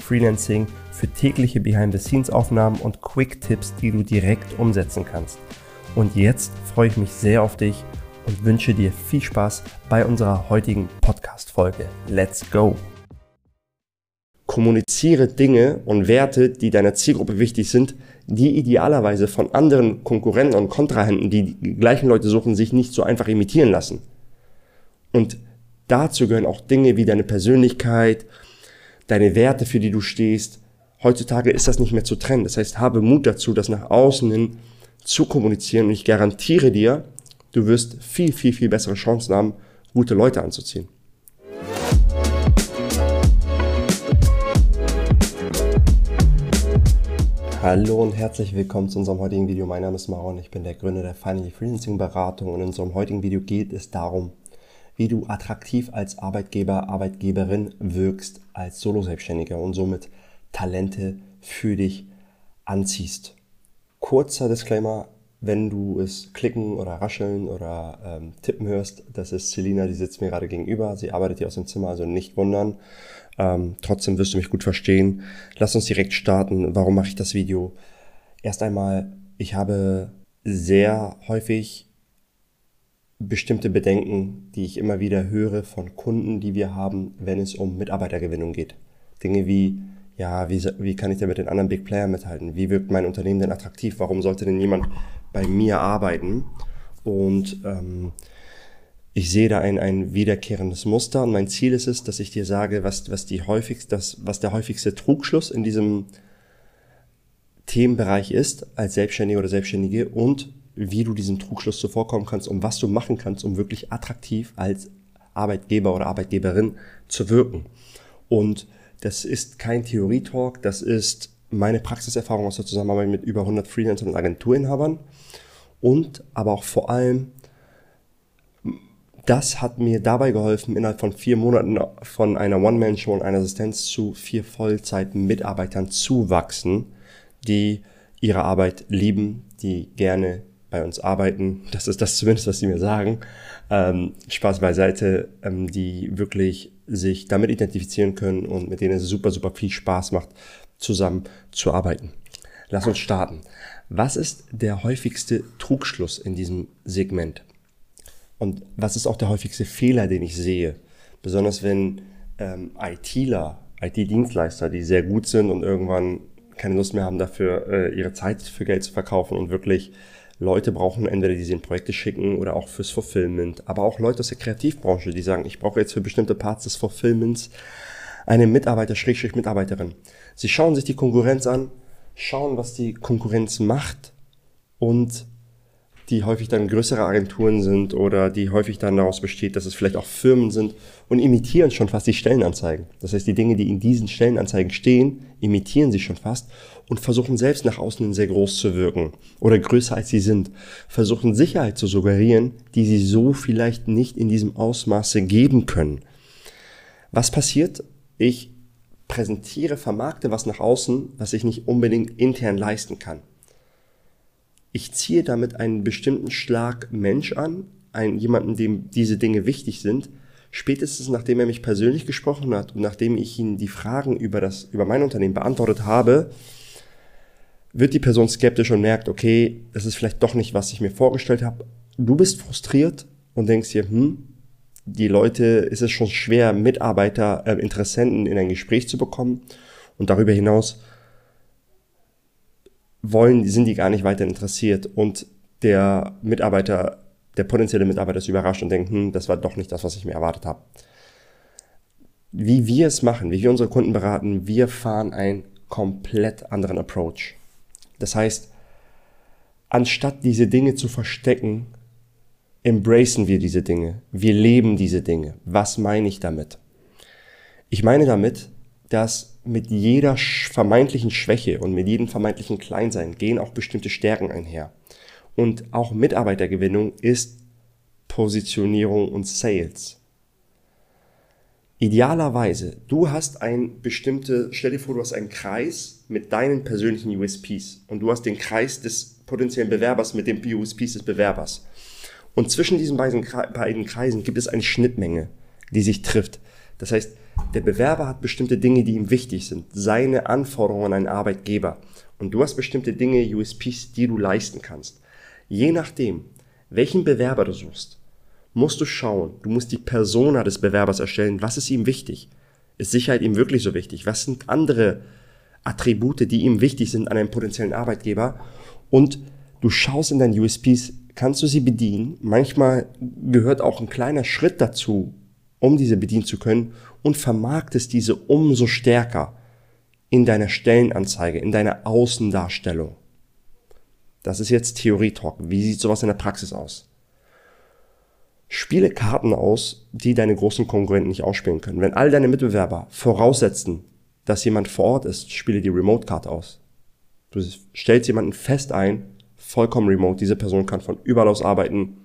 für tägliche Behind-the-Scenes-Aufnahmen und Quick-Tipps, die du direkt umsetzen kannst. Und jetzt freue ich mich sehr auf dich und wünsche dir viel Spaß bei unserer heutigen Podcast-Folge. Let's go! Kommuniziere Dinge und Werte, die deiner Zielgruppe wichtig sind, die idealerweise von anderen Konkurrenten und Kontrahenten, die die gleichen Leute suchen, sich nicht so einfach imitieren lassen. Und dazu gehören auch Dinge wie deine Persönlichkeit, deine Werte, für die du stehst. Heutzutage ist das nicht mehr zu trennen. Das heißt, habe Mut dazu, das nach außen hin zu kommunizieren. Und ich garantiere dir, du wirst viel, viel, viel bessere Chancen haben, gute Leute anzuziehen. Hallo und herzlich willkommen zu unserem heutigen Video. Mein Name ist Maron, ich bin der Gründer der Finally Freelancing Beratung und in unserem heutigen Video geht es darum, wie du attraktiv als Arbeitgeber, Arbeitgeberin wirkst, als Solo-Selbstständiger und somit Talente für dich anziehst. Kurzer Disclaimer, wenn du es klicken oder rascheln oder ähm, tippen hörst, das ist Selina, die sitzt mir gerade gegenüber. Sie arbeitet hier aus dem Zimmer, also nicht wundern. Ähm, trotzdem wirst du mich gut verstehen. Lass uns direkt starten. Warum mache ich das Video? Erst einmal, ich habe sehr häufig bestimmte Bedenken, die ich immer wieder höre von Kunden, die wir haben, wenn es um Mitarbeitergewinnung geht. Dinge wie, ja, wie, wie kann ich denn mit den anderen Big Player mithalten? Wie wirkt mein Unternehmen denn attraktiv? Warum sollte denn jemand bei mir arbeiten? Und ähm, ich sehe da ein, ein wiederkehrendes Muster und mein Ziel ist es, dass ich dir sage, was, was, die häufigst, das, was der häufigste Trugschluss in diesem Themenbereich ist als Selbstständiger oder Selbstständige und wie du diesem Trugschluss zuvorkommen kannst und was du machen kannst, um wirklich attraktiv als Arbeitgeber oder Arbeitgeberin zu wirken. Und das ist kein Theorietalk, das ist meine Praxiserfahrung aus der Zusammenarbeit mit über 100 Freelancern und Agenturinhabern und aber auch vor allem das hat mir dabei geholfen, innerhalb von vier Monaten von einer One-Man-Show und einer Assistenz zu vier Vollzeit-Mitarbeitern zu wachsen, die ihre Arbeit lieben, die gerne bei uns arbeiten. Das ist das zumindest, was sie mir sagen. Ähm, Spaß beiseite, ähm, die wirklich sich damit identifizieren können und mit denen es super, super viel Spaß macht, zusammen zu arbeiten. Lass uns starten. Was ist der häufigste Trugschluss in diesem Segment? Und was ist auch der häufigste Fehler, den ich sehe? Besonders wenn ähm, ITler, IT-Dienstleister, die sehr gut sind und irgendwann keine Lust mehr haben dafür, äh, ihre Zeit für Geld zu verkaufen und wirklich Leute brauchen, entweder die sie in Projekte schicken oder auch fürs Fulfillment, aber auch Leute aus der Kreativbranche, die sagen, ich brauche jetzt für bestimmte Parts des Fulfillments eine Mitarbeiter, Schrägstrich Mitarbeiterin. Sie schauen sich die Konkurrenz an, schauen, was die Konkurrenz macht und die häufig dann größere Agenturen sind oder die häufig dann daraus besteht, dass es vielleicht auch Firmen sind und imitieren schon fast die Stellenanzeigen. Das heißt, die Dinge, die in diesen Stellenanzeigen stehen, imitieren sie schon fast und versuchen selbst nach außen sehr groß zu wirken oder größer als sie sind. Versuchen Sicherheit zu suggerieren, die sie so vielleicht nicht in diesem Ausmaße geben können. Was passiert? Ich präsentiere, vermarkte was nach außen, was ich nicht unbedingt intern leisten kann ich ziehe damit einen bestimmten Schlag Mensch an, einen, jemanden, dem diese Dinge wichtig sind, spätestens nachdem er mich persönlich gesprochen hat und nachdem ich ihm die Fragen über das, über mein Unternehmen beantwortet habe, wird die Person skeptisch und merkt, okay, das ist vielleicht doch nicht, was ich mir vorgestellt habe. Du bist frustriert und denkst dir, hm, die Leute, ist es schon schwer, Mitarbeiter, äh, Interessenten in ein Gespräch zu bekommen. Und darüber hinaus wollen, sind die gar nicht weiter interessiert und der Mitarbeiter, der potenzielle Mitarbeiter ist überrascht und denkt, hm, das war doch nicht das, was ich mir erwartet habe. Wie wir es machen, wie wir unsere Kunden beraten, wir fahren einen komplett anderen Approach. Das heißt, anstatt diese Dinge zu verstecken, embracen wir diese Dinge. Wir leben diese Dinge. Was meine ich damit? Ich meine damit, dass mit jeder vermeintlichen Schwäche und mit jedem vermeintlichen Kleinsein gehen auch bestimmte Stärken einher. Und auch Mitarbeitergewinnung ist Positionierung und Sales. Idealerweise, du hast ein bestimmte, stell dir vor, du hast einen Kreis mit deinen persönlichen USPs und du hast den Kreis des potenziellen Bewerbers mit den USPs des Bewerbers. Und zwischen diesen beiden, Kreisen gibt es eine Schnittmenge, die sich trifft. Das heißt, der Bewerber hat bestimmte Dinge, die ihm wichtig sind, seine Anforderungen an einen Arbeitgeber. Und du hast bestimmte Dinge, USPs, die du leisten kannst. Je nachdem, welchen Bewerber du suchst, musst du schauen, du musst die Persona des Bewerbers erstellen, was ist ihm wichtig? Ist Sicherheit ihm wirklich so wichtig? Was sind andere Attribute, die ihm wichtig sind an einem potenziellen Arbeitgeber? Und du schaust in deinen USPs, kannst du sie bedienen? Manchmal gehört auch ein kleiner Schritt dazu, um diese bedienen zu können und vermarktest diese umso stärker in deiner Stellenanzeige, in deiner Außendarstellung. Das ist jetzt Theorie-Talk. Wie sieht sowas in der Praxis aus? Spiele Karten aus, die deine großen Konkurrenten nicht ausspielen können. Wenn all deine Mitbewerber voraussetzen, dass jemand vor Ort ist, spiele die Remote-Karte aus. Du stellst jemanden fest ein, vollkommen remote. Diese Person kann von überall aus arbeiten.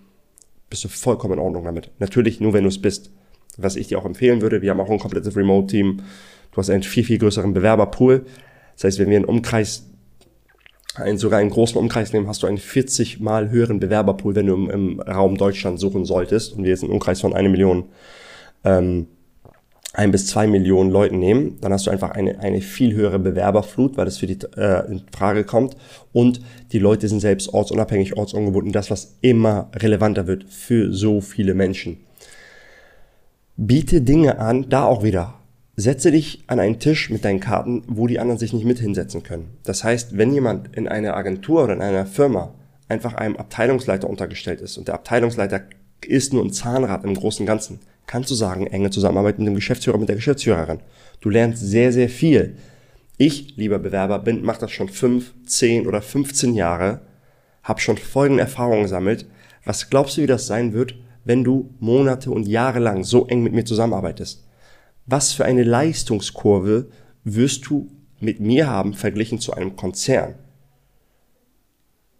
Bist du vollkommen in Ordnung damit. Natürlich nur, wenn du es bist. Was ich dir auch empfehlen würde, wir haben auch ein komplettes Remote-Team. Du hast einen viel, viel größeren Bewerberpool. Das heißt, wenn wir einen Umkreis einen, sogar einen großen Umkreis nehmen, hast du einen 40 mal höheren Bewerberpool, wenn du im, im Raum Deutschland suchen solltest. Und wir jetzt einen Umkreis von eine Million, ähm, ein bis zwei Millionen Leuten nehmen, dann hast du einfach eine, eine viel höhere Bewerberflut, weil das für die äh, in Frage kommt. Und die Leute sind selbst ortsunabhängig, ortsungebunden, das, was immer relevanter wird für so viele Menschen. Biete Dinge an, da auch wieder Setze dich an einen Tisch mit deinen Karten, wo die anderen sich nicht mit hinsetzen können. Das heißt, wenn jemand in einer Agentur oder in einer Firma einfach einem Abteilungsleiter untergestellt ist und der Abteilungsleiter ist nur ein Zahnrad im großen Ganzen, kannst du sagen, enge Zusammenarbeit mit dem Geschäftsführer, mit der Geschäftsführerin. Du lernst sehr, sehr viel. Ich, lieber Bewerber, bin, mach das schon fünf, zehn oder 15 Jahre, habe schon folgende Erfahrungen gesammelt. Was glaubst du, wie das sein wird, wenn du Monate und Jahre lang so eng mit mir zusammenarbeitest? was für eine Leistungskurve wirst du mit mir haben verglichen zu einem Konzern.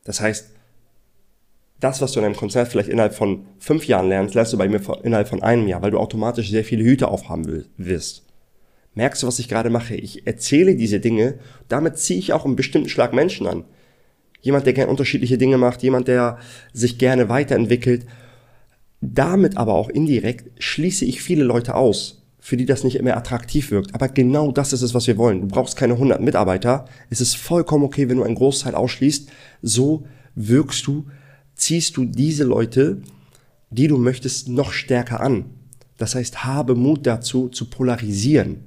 Das heißt, das, was du in einem Konzern vielleicht innerhalb von fünf Jahren lernst, lernst du bei mir innerhalb von einem Jahr, weil du automatisch sehr viele Hüte aufhaben wirst. Merkst du, was ich gerade mache? Ich erzähle diese Dinge, damit ziehe ich auch einen bestimmten Schlag Menschen an. Jemand, der gerne unterschiedliche Dinge macht, jemand, der sich gerne weiterentwickelt. Damit aber auch indirekt schließe ich viele Leute aus, für die das nicht mehr attraktiv wirkt. Aber genau das ist es, was wir wollen. Du brauchst keine 100 Mitarbeiter. Es ist vollkommen okay, wenn du einen Großteil ausschließt. So wirkst du, ziehst du diese Leute, die du möchtest, noch stärker an. Das heißt, habe Mut dazu, zu polarisieren.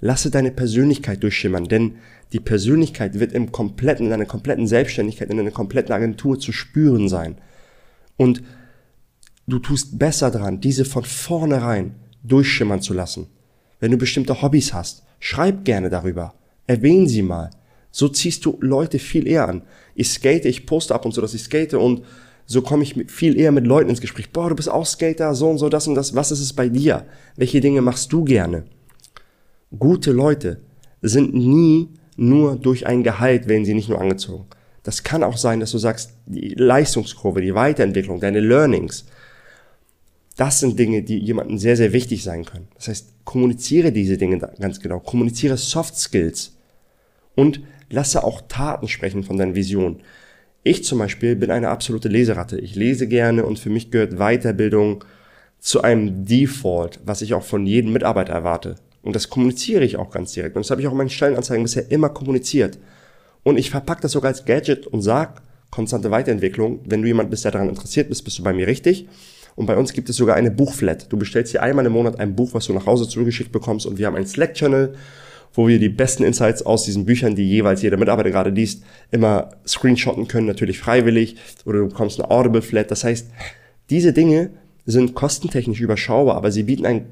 Lasse deine Persönlichkeit durchschimmern, denn die Persönlichkeit wird im kompletten, in einer kompletten Selbstständigkeit, in einer kompletten Agentur zu spüren sein. Und du tust besser dran, diese von vornherein durchschimmern zu lassen. Wenn du bestimmte Hobbys hast, schreib gerne darüber. Erwähnen sie mal. So ziehst du Leute viel eher an. Ich skate, ich poste ab und zu, dass ich skate und so komme ich viel eher mit Leuten ins Gespräch. Boah, du bist auch Skater, so und so, das und das. Was ist es bei dir? Welche Dinge machst du gerne? Gute Leute sind nie nur durch ein Gehalt, werden sie nicht nur angezogen. Das kann auch sein, dass du sagst, die Leistungskurve, die Weiterentwicklung, deine Learnings, das sind Dinge, die jemandem sehr, sehr wichtig sein können. Das heißt, kommuniziere diese Dinge ganz genau. Kommuniziere Soft Skills und lasse auch Taten sprechen von deinen Visionen. Ich zum Beispiel bin eine absolute Leseratte. Ich lese gerne und für mich gehört Weiterbildung zu einem Default, was ich auch von jedem Mitarbeiter erwarte. Und das kommuniziere ich auch ganz direkt. Und das habe ich auch in meinen Stellenanzeigen bisher immer kommuniziert. Und ich verpacke das sogar als Gadget und sag konstante Weiterentwicklung. Wenn du jemand bist, der daran interessiert bist, bist du bei mir richtig. Und bei uns gibt es sogar eine Buchflat. Du bestellst hier einmal im Monat ein Buch, was du nach Hause zugeschickt bekommst. Und wir haben einen Slack-Channel, wo wir die besten Insights aus diesen Büchern, die jeweils jeder Mitarbeiter gerade liest, immer screenshotten können, natürlich freiwillig. Oder du bekommst eine Audible-Flat. Das heißt, diese Dinge sind kostentechnisch überschaubar, aber sie bieten einen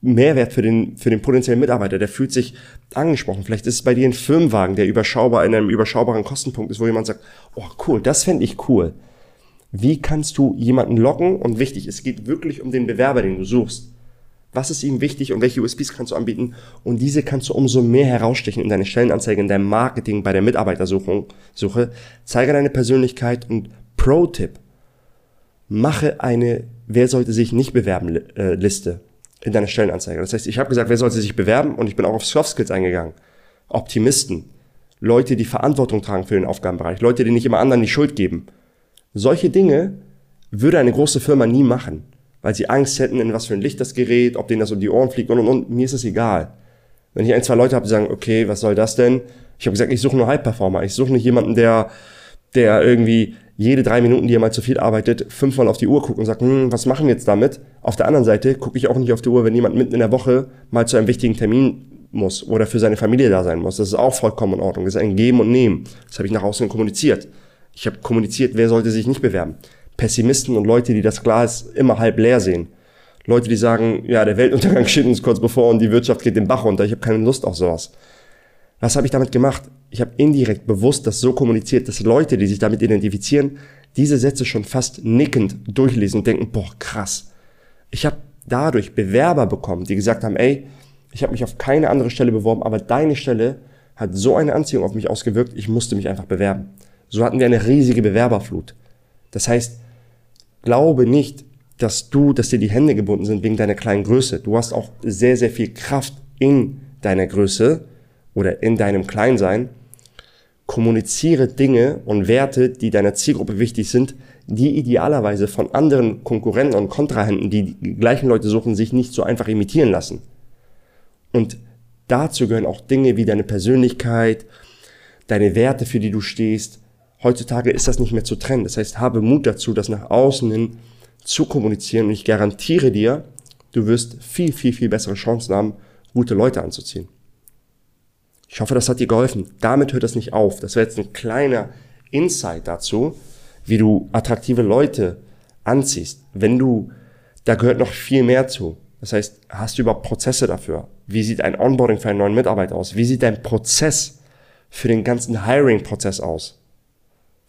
Mehrwert für den, für den potenziellen Mitarbeiter. Der fühlt sich angesprochen. Vielleicht ist es bei dir ein Firmenwagen, der überschaubar in einem überschaubaren Kostenpunkt ist, wo jemand sagt, oh cool, das fände ich cool. Wie kannst du jemanden locken? Und wichtig, es geht wirklich um den Bewerber, den du suchst. Was ist ihm wichtig und welche USPs kannst du anbieten? Und diese kannst du umso mehr herausstechen in deine Stellenanzeige, in deinem Marketing, bei der Mitarbeitersuche. Suche. Zeige deine Persönlichkeit und Pro-Tipp. Mache eine Wer sollte sich nicht bewerben äh, Liste in deiner Stellenanzeige. Das heißt, ich habe gesagt, wer sollte sich bewerben und ich bin auch auf Soft Skills eingegangen. Optimisten, Leute, die Verantwortung tragen für den Aufgabenbereich, Leute, die nicht immer anderen die Schuld geben. Solche Dinge würde eine große Firma nie machen weil sie Angst hätten, in was für ein Licht das gerät, ob denen das um die Ohren fliegt und und und. Mir ist es egal. Wenn ich ein, zwei Leute habe, die sagen, okay, was soll das denn? Ich habe gesagt, ich suche nur High-Performer. Ich suche nicht jemanden, der, der irgendwie jede drei Minuten, die er mal zu viel arbeitet, fünfmal auf die Uhr guckt und sagt, hm, was machen wir jetzt damit? Auf der anderen Seite gucke ich auch nicht auf die Uhr, wenn jemand mitten in der Woche mal zu einem wichtigen Termin muss oder für seine Familie da sein muss. Das ist auch vollkommen in Ordnung. Das ist ein Geben und Nehmen. Das habe ich nach außen kommuniziert. Ich habe kommuniziert, wer sollte sich nicht bewerben. Pessimisten und Leute, die das Glas immer halb leer sehen. Leute, die sagen, ja, der Weltuntergang steht uns kurz bevor und die Wirtschaft geht den Bach runter. Ich habe keine Lust auf sowas. Was habe ich damit gemacht? Ich habe indirekt bewusst das so kommuniziert, dass Leute, die sich damit identifizieren, diese Sätze schon fast nickend durchlesen und denken, boah, krass. Ich habe dadurch Bewerber bekommen, die gesagt haben, ey, ich habe mich auf keine andere Stelle beworben, aber deine Stelle hat so eine Anziehung auf mich ausgewirkt, ich musste mich einfach bewerben. So hatten wir eine riesige Bewerberflut. Das heißt, glaube nicht, dass du, dass dir die Hände gebunden sind wegen deiner kleinen Größe. Du hast auch sehr, sehr viel Kraft in deiner Größe oder in deinem Kleinsein. Kommuniziere Dinge und Werte, die deiner Zielgruppe wichtig sind, die idealerweise von anderen Konkurrenten und Kontrahenten, die die gleichen Leute suchen, sich nicht so einfach imitieren lassen. Und dazu gehören auch Dinge wie deine Persönlichkeit, deine Werte, für die du stehst, Heutzutage ist das nicht mehr zu trennen. Das heißt, habe Mut dazu, das nach außen hin zu kommunizieren. Und ich garantiere dir, du wirst viel, viel, viel bessere Chancen haben, gute Leute anzuziehen. Ich hoffe, das hat dir geholfen. Damit hört das nicht auf. Das wäre jetzt ein kleiner Insight dazu, wie du attraktive Leute anziehst. Wenn du, da gehört noch viel mehr zu. Das heißt, hast du überhaupt Prozesse dafür? Wie sieht ein Onboarding für einen neuen Mitarbeiter aus? Wie sieht dein Prozess für den ganzen Hiring-Prozess aus?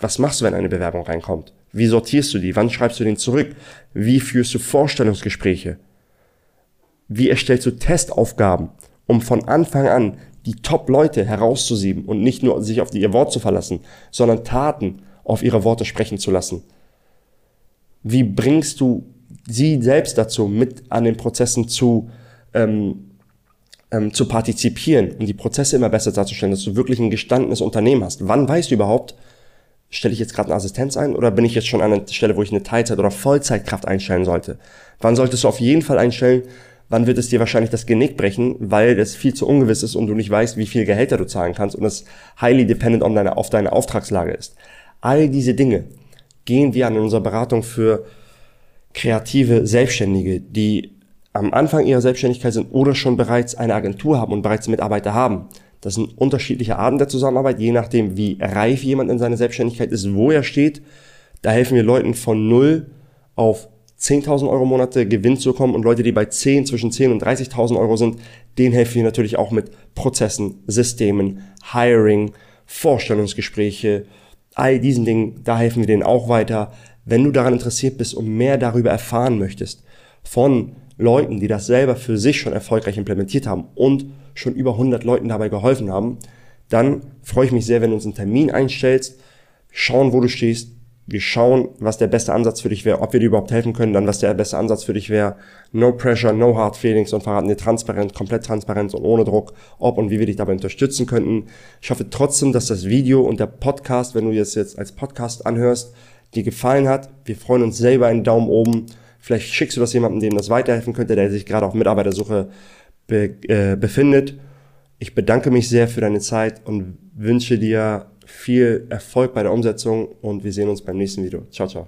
Was machst du, wenn eine Bewerbung reinkommt? Wie sortierst du die? Wann schreibst du den zurück? Wie führst du Vorstellungsgespräche? Wie erstellst du Testaufgaben, um von Anfang an die Top-Leute herauszusieben und nicht nur sich auf ihr Wort zu verlassen, sondern Taten auf ihre Worte sprechen zu lassen? Wie bringst du sie selbst dazu, mit an den Prozessen zu, ähm, ähm, zu partizipieren und die Prozesse immer besser darzustellen, dass du wirklich ein gestandenes Unternehmen hast? Wann weißt du überhaupt, stelle ich jetzt gerade eine Assistenz ein oder bin ich jetzt schon an einer Stelle, wo ich eine Teilzeit- oder Vollzeitkraft einstellen sollte? Wann solltest du auf jeden Fall einstellen? Wann wird es dir wahrscheinlich das Genick brechen, weil das viel zu ungewiss ist und du nicht weißt, wie viel Gehälter du zahlen kannst und es highly dependent on deine, auf deine Auftragslage ist. All diese Dinge gehen wir an unserer Beratung für kreative Selbstständige, die am Anfang ihrer Selbstständigkeit sind oder schon bereits eine Agentur haben und bereits Mitarbeiter haben. Das sind unterschiedliche Arten der Zusammenarbeit, je nachdem, wie reif jemand in seiner Selbstständigkeit ist, wo er steht. Da helfen wir Leuten von 0 auf 10.000 Euro Monate Gewinn zu kommen und Leute, die bei 10, zwischen 10 und 30.000 Euro sind, denen helfen wir natürlich auch mit Prozessen, Systemen, Hiring, Vorstellungsgespräche, all diesen Dingen, da helfen wir denen auch weiter. Wenn du daran interessiert bist und mehr darüber erfahren möchtest, von Leuten, die das selber für sich schon erfolgreich implementiert haben und schon über 100 Leuten dabei geholfen haben, dann freue ich mich sehr, wenn du uns einen Termin einstellst, schauen, wo du stehst, wir schauen, was der beste Ansatz für dich wäre, ob wir dir überhaupt helfen können, dann was der beste Ansatz für dich wäre. No pressure, no hard feelings und verraten dir transparent, komplett transparent und ohne Druck, ob und wie wir dich dabei unterstützen könnten. Ich hoffe trotzdem, dass das Video und der Podcast, wenn du das jetzt als Podcast anhörst, dir gefallen hat. Wir freuen uns selber einen Daumen oben. Vielleicht schickst du das jemandem, dem das weiterhelfen könnte, der sich gerade auf Mitarbeitersuche be, äh, befindet. Ich bedanke mich sehr für deine Zeit und wünsche dir viel Erfolg bei der Umsetzung und wir sehen uns beim nächsten Video. Ciao, ciao.